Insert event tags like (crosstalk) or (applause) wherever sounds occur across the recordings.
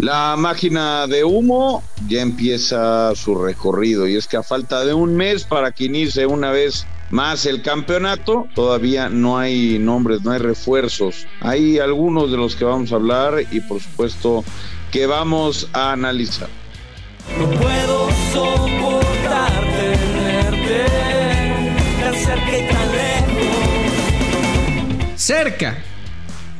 La máquina de humo ya empieza su recorrido y es que a falta de un mes para que inicie una vez más el campeonato, todavía no hay nombres, no hay refuerzos. Hay algunos de los que vamos a hablar y por supuesto que vamos a analizar. No puedo soportar tenerte tan cerca y tan lejos. Cerca,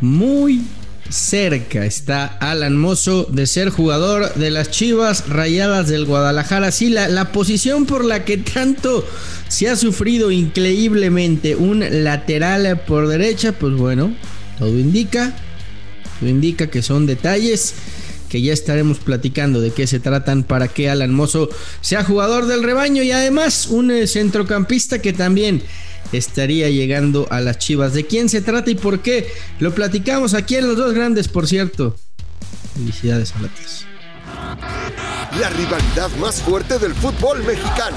muy cerca está Alan Mozo de ser jugador de las Chivas Rayadas del Guadalajara. Sí, la, la, posición por la que tanto se ha sufrido increíblemente un lateral por derecha, pues bueno, todo indica, todo indica que son detalles que ya estaremos platicando de qué se tratan para que Alan Mozo sea jugador del rebaño y además un eh, centrocampista que también estaría llegando a las Chivas. ¿De quién se trata y por qué? Lo platicamos aquí en los dos grandes, por cierto. Felicidades a Latas. La rivalidad más fuerte del fútbol mexicano.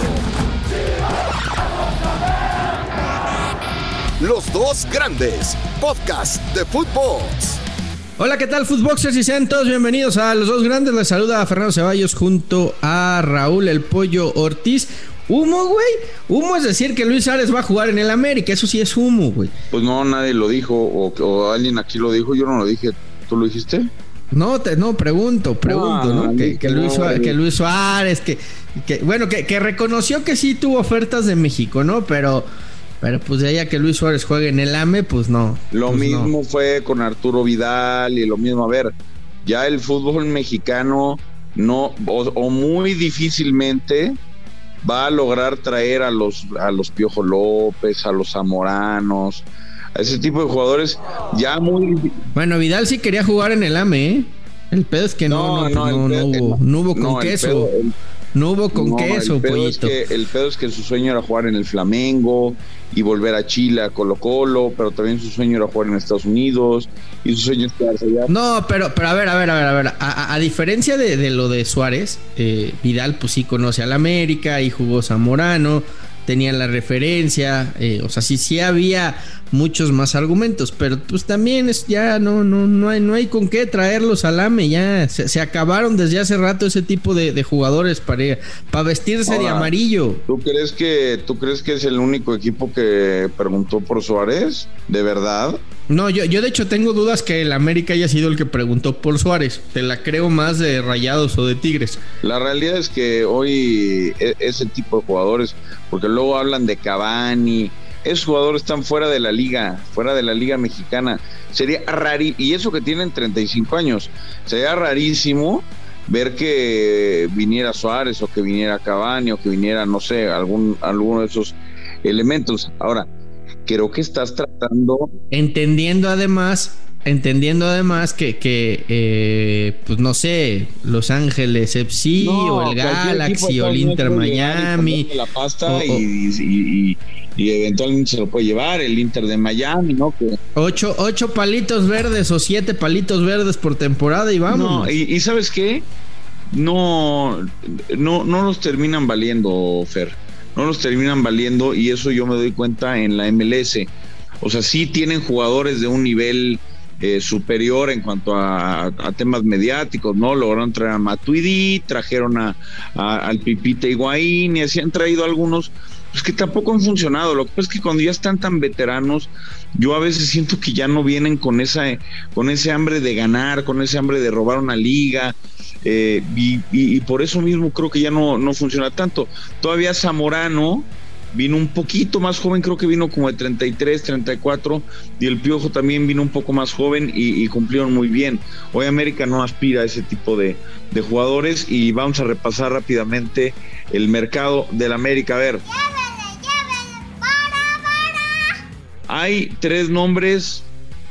Los dos grandes. Podcast de fútbol. Hola, ¿qué tal, Footboxers? Y sean todos bienvenidos a los dos grandes. Les saluda a Fernando Ceballos junto a Raúl El Pollo Ortiz. Humo, güey. Humo es decir que Luis Suárez va a jugar en el América. Eso sí es humo, güey. Pues no, nadie lo dijo. O, o, alguien aquí lo dijo. Yo no lo dije. ¿Tú lo dijiste? No, te, no, pregunto, pregunto, ¿no? Que, que, Luis Suárez, que, Luis Suárez, que, que bueno, que, que reconoció que sí tuvo ofertas de México, ¿no? Pero pero pues de ahí a que Luis Suárez juegue en el AME, pues no. Lo pues mismo no. fue con Arturo Vidal y lo mismo. A ver, ya el fútbol mexicano no, o, o, muy difícilmente va a lograr traer a los, a los Piojo López, a los Zamoranos, a ese tipo de jugadores ya muy. Bueno, Vidal sí quería jugar en el AME, ¿eh? El pedo es que no, no, no, no, no hubo, no hubo con queso. Pedo, el, no hubo con no, queso, el pedo, pollito. es que, el pedo es que su sueño era jugar en el Flamengo y volver a Chile, a Colo Colo, pero también su sueño era jugar en Estados Unidos y su sueño es quedarse allá. No, pero, pero a ver, a ver, a ver, a ver. A, a diferencia de, lo de Suárez, eh, Vidal pues sí conoce al América y jugó Zamorano, tenía la referencia, eh, o sea, sí, sí había muchos más argumentos, pero pues también es ya no, no, no hay, no hay con qué traerlos al AME, ya se, se acabaron desde hace rato ese tipo de, de jugadores para, para vestirse Ahora, de amarillo. ¿Tú crees que tú crees que es el único equipo que preguntó por Suárez? ¿De verdad? No, yo, yo de hecho tengo dudas que el América haya sido el que preguntó por Suárez. Te la creo más de Rayados o de Tigres. La realidad es que hoy e, ese tipo de jugadores, porque luego hablan de Cavani, esos jugadores están fuera de la liga, fuera de la liga mexicana. Sería rarísimo, y eso que tienen 35 años, sería rarísimo ver que viniera Suárez o que viniera Cavani o que viniera, no sé, algún, alguno de esos elementos. Ahora, creo que estás tratando. Entendiendo además, entendiendo además que, que eh, pues no sé, Los Ángeles FC no, o el Galaxy o el Inter Miami. La pasta y, y, y, eventualmente se lo puede llevar el Inter de Miami, ¿no? Que... Ocho, ocho palitos verdes o siete palitos verdes por temporada y vamos. No, y, y sabes qué? No, no, no los terminan valiendo, Fer no los terminan valiendo y eso yo me doy cuenta en la MLS. O sea, sí tienen jugadores de un nivel eh, superior en cuanto a, a, temas mediáticos, ¿no? Lograron traer a Matuidi, trajeron a, a, al Pipita Higuaín y así han traído algunos pues que tampoco han funcionado. Lo que pasa es que cuando ya están tan veteranos, yo a veces siento que ya no vienen con esa, con ese hambre de ganar, con ese hambre de robar una liga. Eh, y, por eso mismo creo que ya no, no funciona tanto. Todavía Zamorano vino un poquito más joven, creo que vino como de 33, 34, y el Piojo también vino un poco más joven y, y cumplieron muy bien. Hoy América no aspira a ese tipo de, de, jugadores y vamos a repasar rápidamente el mercado del América. A ver. Hay tres nombres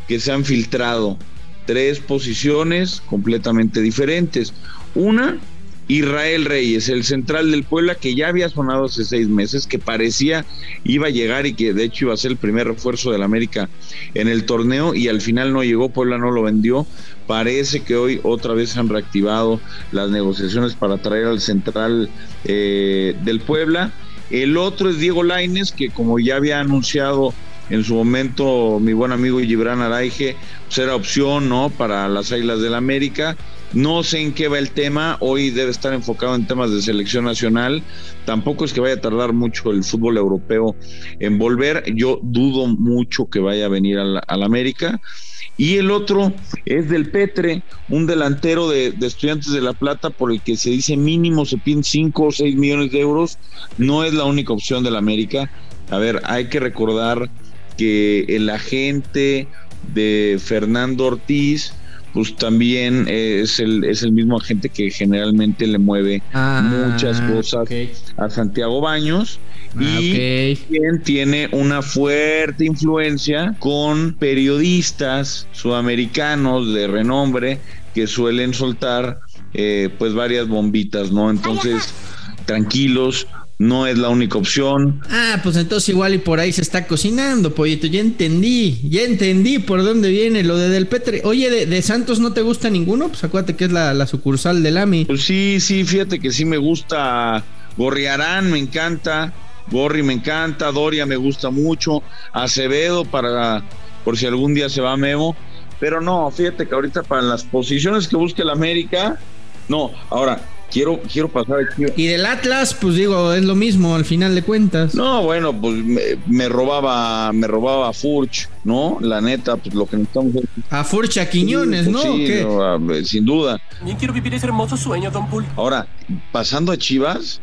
que se han filtrado, tres posiciones completamente diferentes. Una, Israel Reyes, el central del Puebla, que ya había sonado hace seis meses, que parecía iba a llegar y que de hecho iba a ser el primer refuerzo del América en el torneo y al final no llegó, Puebla no lo vendió. Parece que hoy otra vez han reactivado las negociaciones para traer al central eh, del Puebla. El otro es Diego Laines, que como ya había anunciado en su momento mi buen amigo Gibran Araige, pues era opción, ¿no? Para las Águilas del América No sé en qué va el tema, hoy debe estar enfocado en temas de selección nacional, tampoco es que vaya a tardar mucho el fútbol europeo en volver, yo dudo mucho que vaya a venir al, al América. Y el otro es del Petre, un delantero de, de, Estudiantes de La Plata por el que se dice mínimo se piden 5 o 6 millones de euros. No es la única opción del América. A ver, hay que recordar que el agente de Fernando Ortiz, pues también es el, es el mismo agente que generalmente le mueve ah, muchas cosas okay. a Santiago Baños ah, y okay. también tiene una fuerte influencia con periodistas sudamericanos de renombre que suelen soltar eh, pues varias bombitas, ¿no? Entonces, tranquilos, no es la única opción. Ah, pues entonces igual y por ahí se está cocinando, pollito. Ya entendí, ya entendí por dónde viene lo de Del Petre. Oye, de, de Santos no te gusta ninguno? Pues acuérdate que es la, la, sucursal del AMI. Pues sí, sí, fíjate que sí me gusta. Gorriarán me encanta. Gorri me encanta. Doria me gusta mucho. Acevedo para por si algún día se va Memo. Pero no, fíjate que ahorita para las posiciones que busque el América, no. Ahora, quiero, quiero pasar aquí. Y del Atlas, pues digo, es lo mismo al final de cuentas. No, bueno, pues me, me robaba, me robaba a Furch, ¿no? La neta, pues lo que necesitamos es... A Furch a Quiñones, sí, ¿no? Sí, no, sin duda. También quiero vivir ese hermoso sueño, Don Pool. Ahora, pasando a Chivas,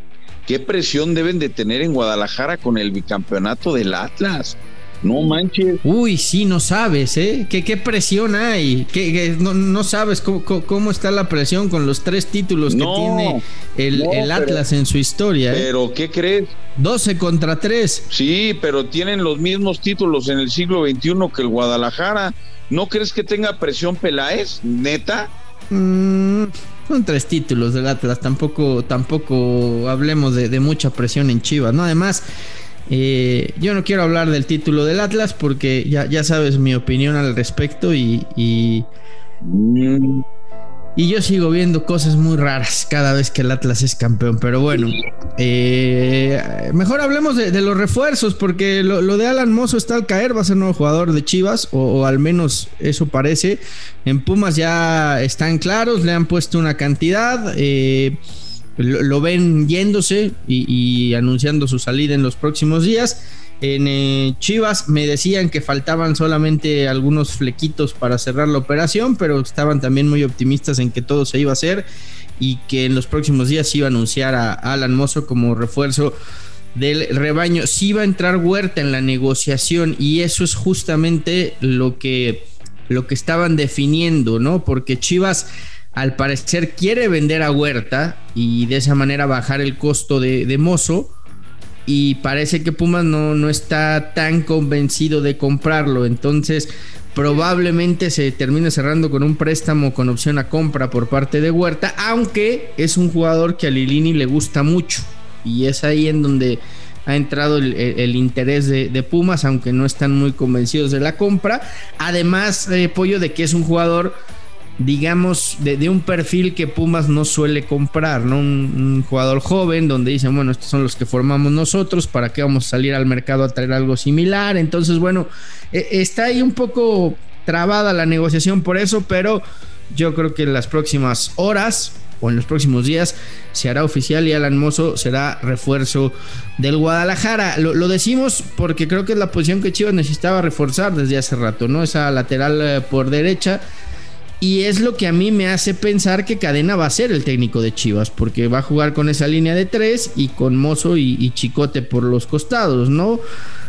¿qué presión deben de tener en Guadalajara con el bicampeonato del Atlas? No manches. Uy, sí, no sabes, ¿eh? ¿Qué, qué presión hay? ¿Qué, qué no, no, sabes cómo, cómo, está la presión con los tres títulos que tiene el, no, el Atlas pero, en su historia. ¿eh? Pero, ¿qué crees? 12 contra 3. Sí, pero tienen los mismos títulos en el siglo XXI que el Guadalajara. ¿No crees que tenga presión Peláez? ¿Neta? Mm, son tres títulos del Atlas. Tampoco, tampoco hablemos de, de mucha presión en Chivas, ¿no? Además. Eh, yo no quiero hablar del título del Atlas porque ya, ya sabes mi opinión al respecto y, y, y, yo sigo viendo cosas muy raras cada vez que el Atlas es campeón. Pero bueno, eh, mejor hablemos de, los refuerzos porque lo, lo, de Alan Mozo está al caer, va a ser nuevo jugador de Chivas o, o al menos eso parece. En Pumas ya están claros, le han puesto una cantidad. Eh, lo, ven yéndose y, anunciando su salida en los próximos días. En eh, Chivas me decían que faltaban solamente algunos flequitos para cerrar la operación, pero estaban también muy optimistas en que todo se iba a hacer y que en los próximos días iba a anunciar a Alan Mozo como refuerzo del rebaño. Sí va a entrar Huerta en la negociación y eso es justamente lo que, lo que estaban definiendo, ¿no? Porque Chivas al parecer quiere vender a Huerta y de esa manera bajar el costo de, de Mozo. Y parece que Pumas no, no, está tan convencido de comprarlo. Entonces, probablemente se termine cerrando con un préstamo con opción a compra por parte de Huerta. Aunque es un jugador que a Lilini le gusta mucho. Y es ahí en donde ha entrado el, interés de, de, Pumas, aunque no están muy convencidos de la compra. Además, eh, Pollo, de que es un jugador digamos, de, un perfil que Pumas no suele comprar, ¿no? Un, jugador joven donde dicen, bueno, estos son los que formamos nosotros, ¿para qué vamos a salir al mercado a traer algo similar? Entonces, bueno, eh, está ahí un poco trabada la negociación por eso, pero yo creo que en las próximas horas o en los próximos días se hará oficial y Alan Mozo será refuerzo del Guadalajara. Lo, lo, decimos porque creo que es la posición que Chivas necesitaba reforzar desde hace rato, ¿no? Esa lateral eh, por derecha y es lo que a mí me hace pensar que Cadena va a ser el técnico de Chivas, porque va a jugar con esa línea de tres y con Mozo y, y Chicote por los costados, ¿no?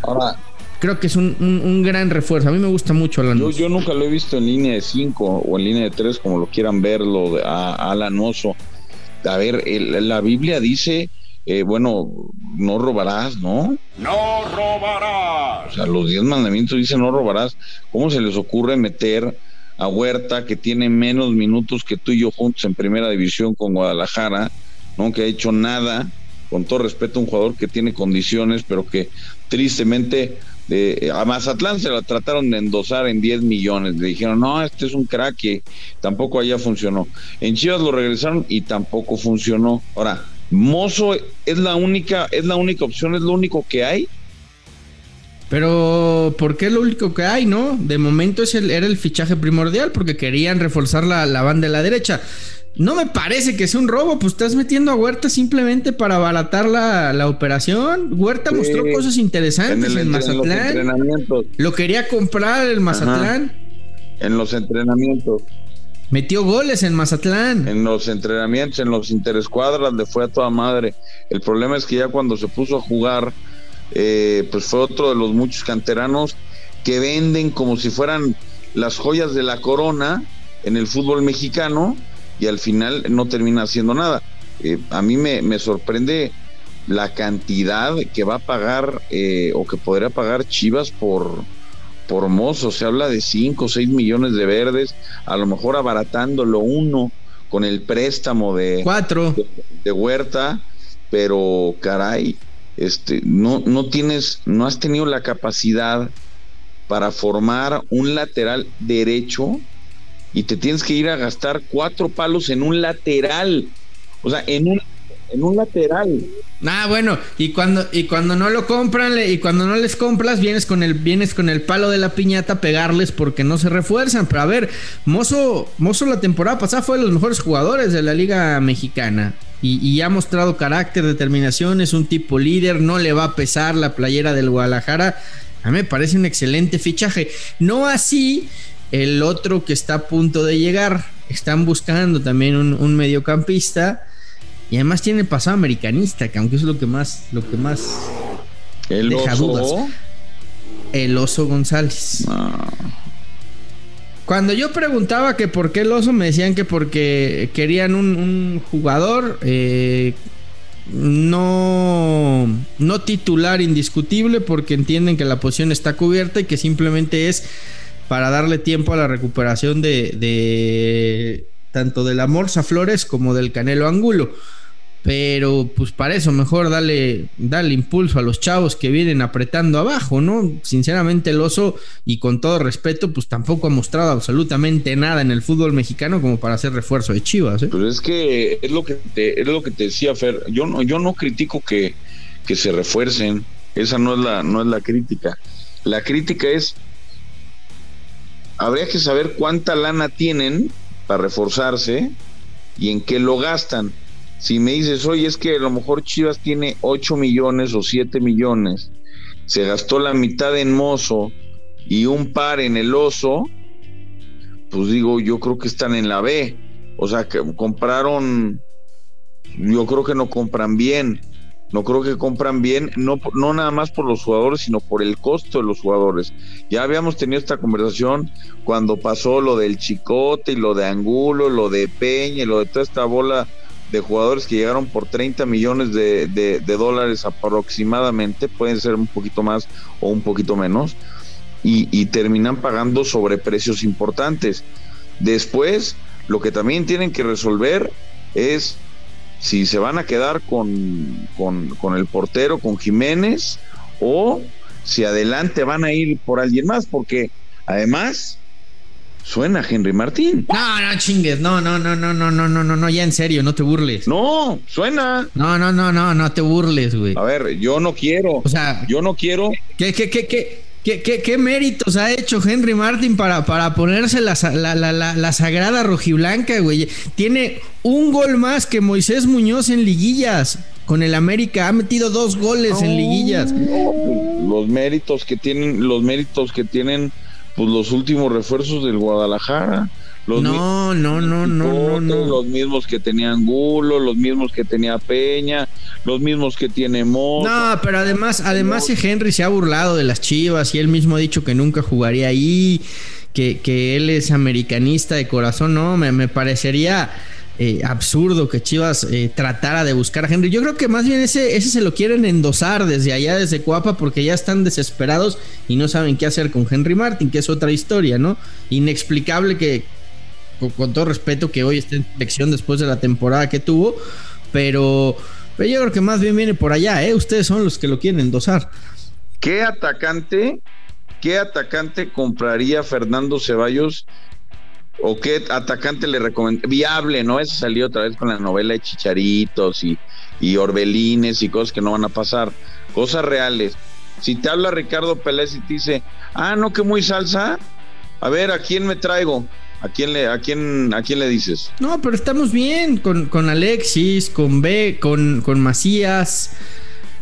Ahora, creo que es un, un, un, gran refuerzo. A mí me gusta mucho Alan yo, yo, nunca lo he visto en línea de 5 o en línea de 3, como lo quieran verlo, a, a Alan Oso. A ver, el, la Biblia dice, eh, bueno, no robarás, ¿no? No robarás. O sea, los 10 mandamientos dicen no robarás. ¿Cómo se les ocurre meter a Huerta, que tiene menos minutos que tú y yo juntos en primera división con Guadalajara, ¿no? que ha hecho nada, con todo respeto, un jugador que tiene condiciones, pero que tristemente a Mazatlán se la trataron de endosar en 10 millones. Le dijeron, no, este es un crack tampoco allá funcionó. En Chivas lo regresaron y tampoco funcionó. Ahora, Mozo es la única, es la única opción, es lo único que hay. Pero, ¿por qué es lo único que hay, no? De momento es el, era el fichaje primordial porque querían reforzar la, la banda de la derecha. no me parece que sea un robo, pues estás metiendo a Huerta simplemente para abaratar la, la operación. Huerta Sí. mostró cosas interesantes en, el- Mazatlán. entrenamientos. Lo quería comprar el Mazatlán. En los entrenamientos. Metió goles en Mazatlán. En los entrenamientos, en los interescuadras, le fue a toda madre. El problema es que ya cuando se puso a jugar, eh, pues fue otro de los muchos canteranos que venden como si fueran las joyas de la corona en el fútbol mexicano y al final no termina haciendo nada. Eh, a mí me, me sorprende la cantidad que va a pagar eh, o que podría pagar Chivas por, por Mozo. Se habla de 5 o 6 millones de verdes, a lo mejor abaratándolo uno con el préstamo de, Cuatro. de, de Huerta, pero caray, este, no, no tienes, no has tenido la capacidad para formar un lateral derecho y te tienes que ir a gastar cuatro palos en un lateral. O sea, en un, en un lateral. Ah, bueno, y cuando, y cuando no lo compran y cuando no les compras, vienes con el, vienes con el palo de la piñata a pegarles porque no se refuerzan. Pero a ver, Mozo, Mozo la temporada pasada fue de los mejores jugadores de la Liga Mexicana. Y, y ha mostrado carácter, determinación, es un tipo líder, no le va a pesar la playera del Guadalajara. A mí me parece un excelente fichaje. No así el otro que está a punto de llegar. Están buscando también un, un mediocampista. Y además tiene pasado americanista, que aunque es lo que más, lo que más El Deja oso. dudas. el oso González. No. Cuando yo preguntaba que por qué el oso, me decían que porque querían un, jugador eh, no, no titular indiscutible, porque entienden que la posición está cubierta y que simplemente es para darle tiempo a la recuperación de, de tanto de la Morsa Flores como del Canelo Angulo. Pero pues para eso mejor dale, dale impulso a los chavos que vienen apretando abajo, ¿no? Sinceramente el oso, y con todo respeto, pues tampoco ha mostrado absolutamente nada en el fútbol mexicano como para hacer refuerzo de Chivas, ¿eh? Pero es que es lo que te, es lo que te decía Fer. Yo no, yo no critico que, que se refuercen. Esa no es la, no es la crítica. La crítica es habría que saber cuánta lana tienen para reforzarse y en qué lo gastan. Si me dices, oye, es que a lo mejor Chivas tiene 8 millones o 7 millones, se gastó la mitad en Mozo y un par en el Oso, pues digo, yo creo que están en la B. O sea, que compraron, yo creo que no compran bien. No creo que compran bien, no, no nada más por los jugadores, sino por el costo de los jugadores. Ya habíamos tenido esta conversación cuando pasó lo del Chicote y lo de Angulo, lo de Peña y lo de toda esta bola de jugadores que llegaron por 30 millones de, de- dólares aproximadamente, pueden ser un poquito más o un poquito menos, y, y terminan pagando sobreprecios importantes. Después, lo que también tienen que resolver es si se van a quedar con, con, con el portero, con Jiménez, o si adelante van a ir por alguien más, porque además suena Henry Martín. No, no chingues, no, no, no, no, no, no, no, no, no, ya en serio, no te burles. No, suena. No, no, no, no, no te burles, güey. A ver, yo no quiero, O sea, yo no quiero. ¿Qué, qué, qué, qué, qué, qué- qué méritos ha hecho Henry Martin para, para ponerse la, la, la, la, sagrada rojiblanca, güey? Tiene un gol más que Moisés Muñoz en liguillas. Con el América ha metido dos goles en liguillas. No, pues, los méritos que tienen, los méritos que tienen, pues los últimos refuerzos del Guadalajara. Los No, no, no, no, no, no. Los mismos que tenía Angulo, los mismos que tenía Peña, los mismos que tiene Mozo. No, pero además, además Henry se ha burlado de las Chivas y él mismo ha dicho que nunca jugaría ahí, que, que él es americanista de corazón. No, me, me parecería eh, absurdo que Chivas eh, tratara de buscar a Henry. Yo creo que más bien ese, ese se lo quieren endosar desde allá, desde Cuapa, porque ya están desesperados y no saben qué hacer con Henry Martin, que es otra historia, ¿no? Inexplicable que, con, todo respeto, que hoy esté en selección después de la temporada que tuvo, pero, pero yo creo que más bien viene por allá, ¿eh? Ustedes son los que lo quieren endosar. ¿Qué atacante, qué atacante compraría Fernando Ceballos? ¿O qué atacante le recomendaría? Viable, ¿no? Ese salió otra vez con la novela de Chicharitos y, y Orbelines y cosas que no van a pasar. Cosas reales. Si te habla Ricardo Pérez y te dice, ah, no, que muy salsa, a ver, ¿a quién me traigo? ¿A quién le, a quién, a quién le dices? No, pero estamos bien con, con Alexis, con B, con, con Macías,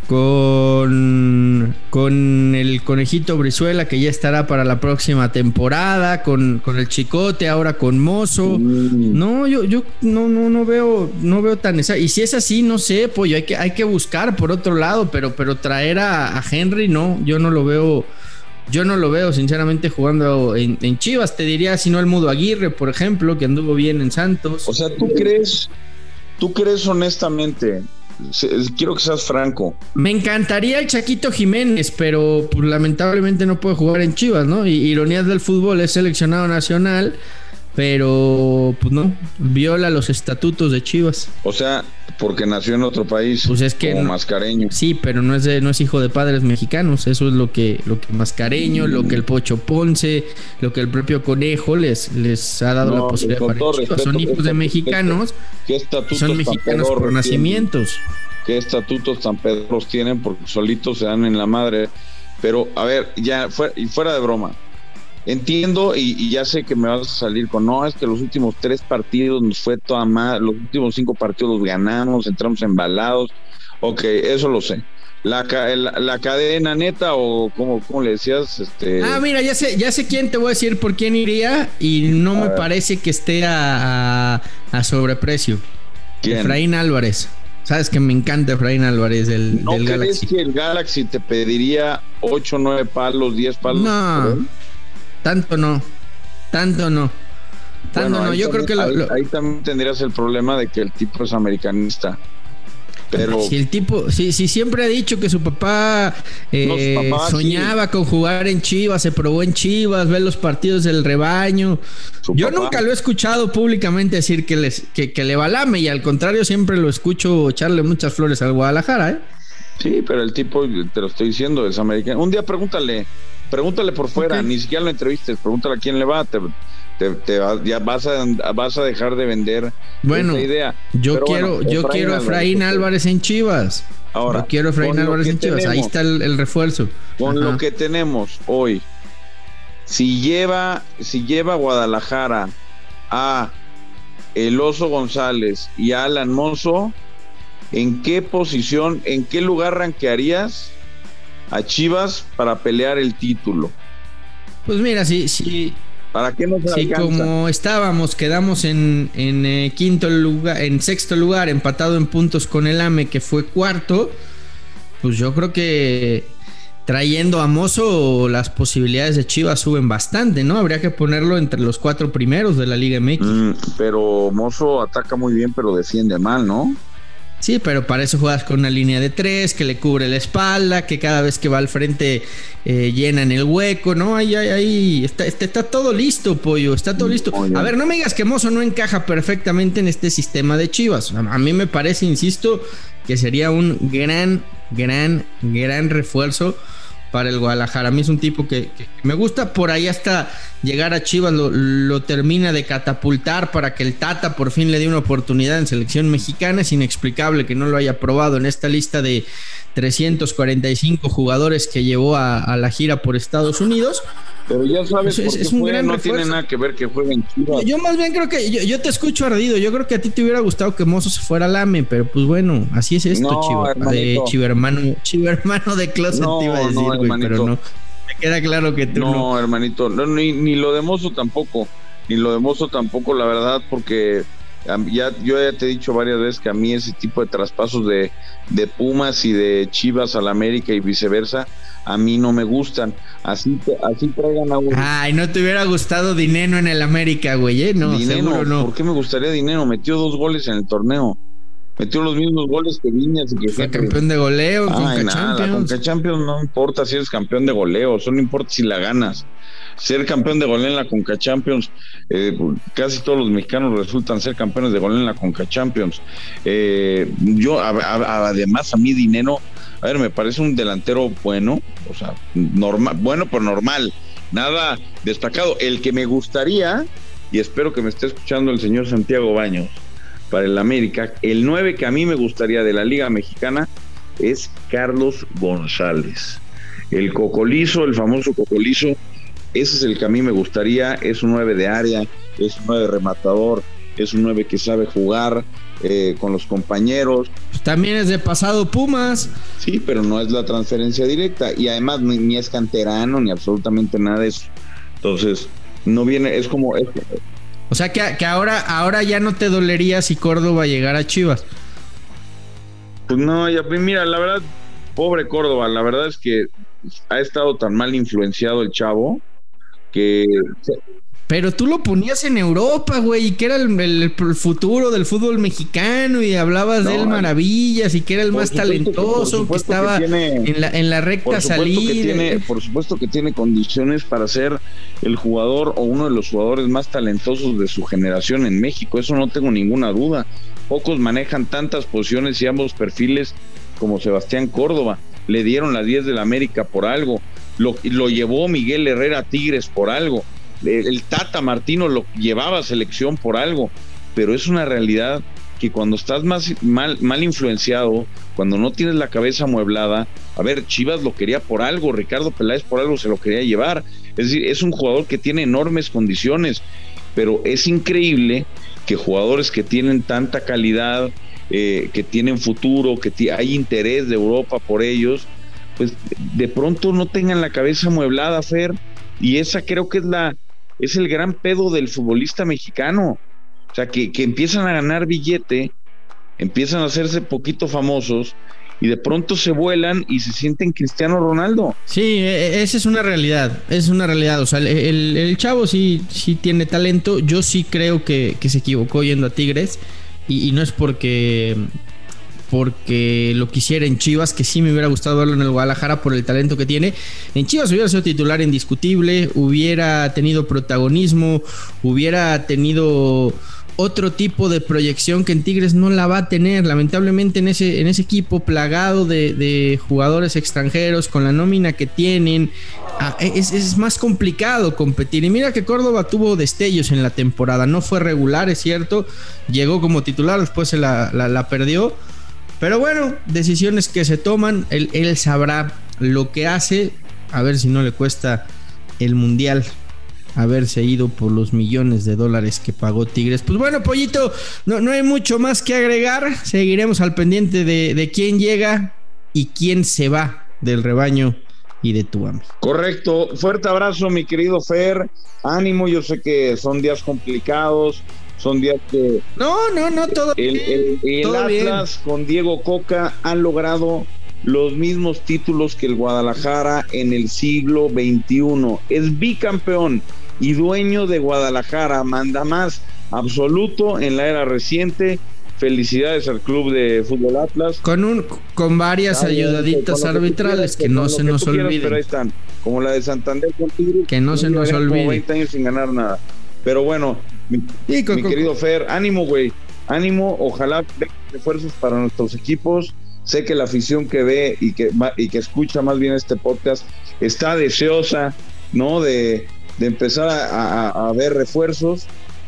con, con el conejito Brizuela que ya estará para la próxima temporada, con, con el Chicote, ahora con Mozo. Mm. No, yo, yo no, no, no veo, no veo tan esa. Y si es así, no sé, pues hay que, hay que buscar por otro lado, pero, pero traer a, a Henry, no, yo no lo veo. Yo no lo veo, sinceramente, jugando en, en Chivas. Te diría, si no, el Mudo Aguirre, por ejemplo, que anduvo bien en Santos. O sea, ¿tú crees, tú crees honestamente? Quiero que seas franco. Me encantaría el Chaquito Jiménez, pero pues, lamentablemente no puede jugar en Chivas, ¿no? Y ironías del fútbol, es seleccionado nacional, pero pues no, viola los estatutos de Chivas. O sea, porque nació en otro país. Pues es que como no- mascareño. Sí, pero no es de, no es hijo de padres mexicanos, eso es lo que, lo que Mascareño, lo que el Pocho Ponce, lo que el propio Conejo les, les ha dado No, la posibilidad para Chivas. respeto, Son hijos de respeto, mexicanos, ¿Qué estatutos son mexicanos por nacimientos. ¿Qué estatutos tan pedros tienen? Porque solitos se dan en la madre. Pero, a ver, ya fuera, y fuera de broma. Entiendo y, y ya sé que me vas a salir con, no, es que los últimos tres partidos nos fue toda mal, los últimos cinco partidos los ganamos, entramos embalados. Ok, eso lo sé. La, la, la cadena neta o como, como le decías, este... Ah, mira, ya sé, ya sé quién te voy a decir por quién iría y no me parece que esté a, a- a sobreprecio. ¿quién? Efraín Álvarez. Sabes que me encanta Efraín Álvarez del, ¿No del crees Galaxy. que el Galaxy te pediría 8, 9 palos, 10 palos? No? Tanto no. Tanto no. Tanto Bueno, no. Yo creo que lo- ahí, lo- ahí también tendrías el problema de que el tipo es americanista. Pero Si el tipo, si, si siempre ha dicho que su papá, eh, No, su papá, soñaba con jugar en Chivas, se probó en Chivas, ver los partidos del rebaño. Su Yo papá. nunca lo he escuchado públicamente decir que, les, que, que le balame y al contrario siempre lo escucho echarle muchas flores al Guadalajara, ¿eh? sí, pero el tipo, te lo estoy diciendo, es americano. Un día pregúntale, pregúntale por fuera, ni siquiera lo entrevistes, pregúntale a quién le va, te, te- te va- ya vas a, vas a dejar de vender Bueno, esta idea. Yo Pero quiero, bueno, yo quiero a Efraín. Álvarez en Chivas. Ahora, yo quiero a Efraín Álvarez en Chivas. Ahí está el, el refuerzo. Con Ajá. lo que tenemos hoy, si lleva, si lleva Guadalajara a El Oso González y a Alan Mozo, ¿en qué posición, en qué lugar ranquearías a Chivas para pelear el título? Pues mira, si, si, ¿Para qué no se si alcanza? como estábamos, quedamos en, en eh, quinto lugar, en sexto lugar, empatado en puntos con el AME, que fue cuarto, pues yo creo que trayendo a Mozo las posibilidades de Chivas suben bastante, ¿no? Habría que ponerlo entre los cuatro primeros de la Liga MX. Mm, pero Mozo ataca muy bien, pero defiende mal, ¿no? Sí, pero para eso juegas con una línea de tres que le cubre la espalda, que cada vez que va al frente eh, llenan el hueco, ¿no? Ahí, ahí, ahí está, está, está todo listo, pollo, está todo listo. Muy bien. A ver, no me digas que Mozo no encaja perfectamente en este sistema de Chivas. A a mí me parece, insisto, que sería un gran, gran, gran refuerzo para el Guadalajara. A mí es un tipo que, que me gusta. Por ahí hasta llegar a Chivas lo, lo termina de catapultar para que el Tata por fin le dé una oportunidad en selección mexicana. Es inexplicable que no lo haya probado en esta lista de 345 jugadores que llevó a, a la gira por Estados Unidos. Pero ya sabes, Es- es- por qué es un juega, gran no tiene nada que ver que juegue en Chivas. Yo más bien creo que yo, yo te escucho ardido. Yo creo que a ti te hubiera gustado que Mozo se fuera al AME, pero pues bueno, así es esto, No, chivo. De chivermano, chivermano de closet No, te iba a decir, no, pero no. Me queda claro que tú no. No, hermanito, no, ni, ni lo de Mozo tampoco, ni lo de Mozo tampoco, la verdad, porque ya yo ya te he dicho varias veces que a mí ese tipo de traspasos de, de Pumas y de Chivas al América y viceversa, a mí no me gustan. Así, así traigan a Ay, no te hubiera gustado Dineno en el América, güey, ¿eh? No, dinero. seguro no. ¿Por qué me gustaría dinero? Metió dos goles en el torneo. Metió los mismos goles que Viñas y que Fue campeón de goleo Ay, Conca nada, la Champions. Conca Champions no importa si eres campeón de goleo, solo importa si la ganas. Ser campeón de goleo en la Conca Champions, eh, casi todos los mexicanos resultan ser campeones de goleo en la Conca Champions. Eh, yo, a- a- además, a mí Dinero, a ver, me parece un delantero bueno, o sea, normal, bueno, pero normal, nada destacado. El que me gustaría, y espero que me esté escuchando el señor Santiago Baños, para el América, el 9 que a mí me gustaría de la Liga Mexicana es Carlos González. El cocolizo, el famoso cocolizo, Ese es el que a mí me gustaría, es un 9 de área, es un 9 rematador, es un 9 que sabe jugar eh, con los compañeros. Pues también es de pasado Pumas. Sí, pero no es la transferencia directa y además ni, ni es canterano ni absolutamente nada de eso. Entonces, no viene, es como... Es, o sea que, que, ahora, ahora ya no te dolería si Córdoba llegara a Chivas. Pues no, ya, mira, la verdad, pobre Córdoba, la verdad es que ha estado tan mal influenciado el chavo que pero tú lo ponías en Europa, güey, y que era el, el, futuro del fútbol mexicano y hablabas no, de él maravillas y que era el más talentoso, que, que, estaba que tiene, en, la, en la recta salida. Tiene, por supuesto que tiene condiciones para ser el jugador o uno de los jugadores más talentosos de su generación en México, eso no tengo ninguna duda. Pocos manejan tantas posiciones y ambos perfiles como Sebastián Córdoba. Le dieron las 10 de la América por algo. Lo, lo llevó Miguel Herrera a Tigres por algo el Tata Martino lo llevaba a selección por algo, pero es una realidad que cuando estás más mal, influenciado, cuando no tienes la cabeza amueblada, a ver, Chivas lo quería por algo, Ricardo Peláez por algo se lo quería llevar, es decir, es un jugador que tiene enormes condiciones, pero es increíble que jugadores que tienen tanta calidad, eh, que tienen futuro, que hay interés de Europa por ellos, pues de pronto no tengan la cabeza amueblada, Fer, y esa creo que es la, es el gran pedo del futbolista mexicano. O sea, que, que, empiezan a ganar billete, empiezan a hacerse poquito famosos y de pronto se vuelan y se sienten Cristiano Ronaldo. Sí, e, e, esa es una realidad, es una realidad. O sea, el, el chavo sí, sí tiene talento. Yo sí creo que, que se equivocó yendo a Tigres y, y no es porque porque lo quisiera en Chivas, que sí me hubiera gustado verlo en el Guadalajara por el talento que tiene. En Chivas hubiera sido titular indiscutible, hubiera tenido protagonismo, hubiera tenido otro tipo de proyección que en Tigres no la va a tener. Lamentablemente en ese, en ese equipo plagado de, jugadores extranjeros, con la nómina que tienen, ah, es, más complicado competir. Y mira que Córdoba tuvo destellos en la temporada, no fue regular, es cierto, llegó como titular, después se la perdió pero bueno, decisiones que se toman, él, él, sabrá lo que hace, a ver si no le cuesta el mundial haberse ido por los millones de dólares que pagó Tigres. Pues bueno, Pollito, no, no hay mucho más que agregar, seguiremos al pendiente de, de quién llega y quién se va del rebaño y de tu amigo. Correcto, fuerte abrazo mi querido Fer, ánimo, yo sé que son días complicados, son días que... No, no, no, todo El, el, el todo Atlas bien. con Diego Coca han logrado los mismos títulos que el Guadalajara en el siglo XXI. Es bicampeón y dueño de Guadalajara, manda más absoluto en la era reciente. Felicidades al club de fútbol Atlas. Con un con varias Ay, ayudaditas con arbitrales que, que, no se nos olviden. Quieras, pero ahí están, como la de Santander con Tigres, que no se nos olvide. Como 20 años sin ganar nada. Pero bueno, mi, sí, con, mi con, querido Fer, ánimo, güey. Ánimo, ojalá refuerzos para nuestros equipos. Sé que la afición que ve y que, y que escucha más bien este podcast está deseosa, ¿no? De, de empezar a, a, a, ver refuerzos.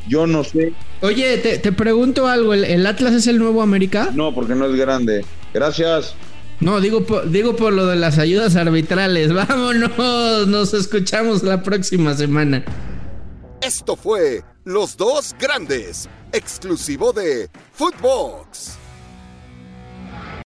Yo no sé. Oye, te, te pregunto algo: ¿El, ¿El, Atlas es el nuevo América? No, porque no es grande. Gracias. No, digo por, digo por lo de las ayudas arbitrales. (laughs) Vámonos, nos escuchamos la próxima semana. Esto fue Los Dos Grandes, exclusivo de Footbox.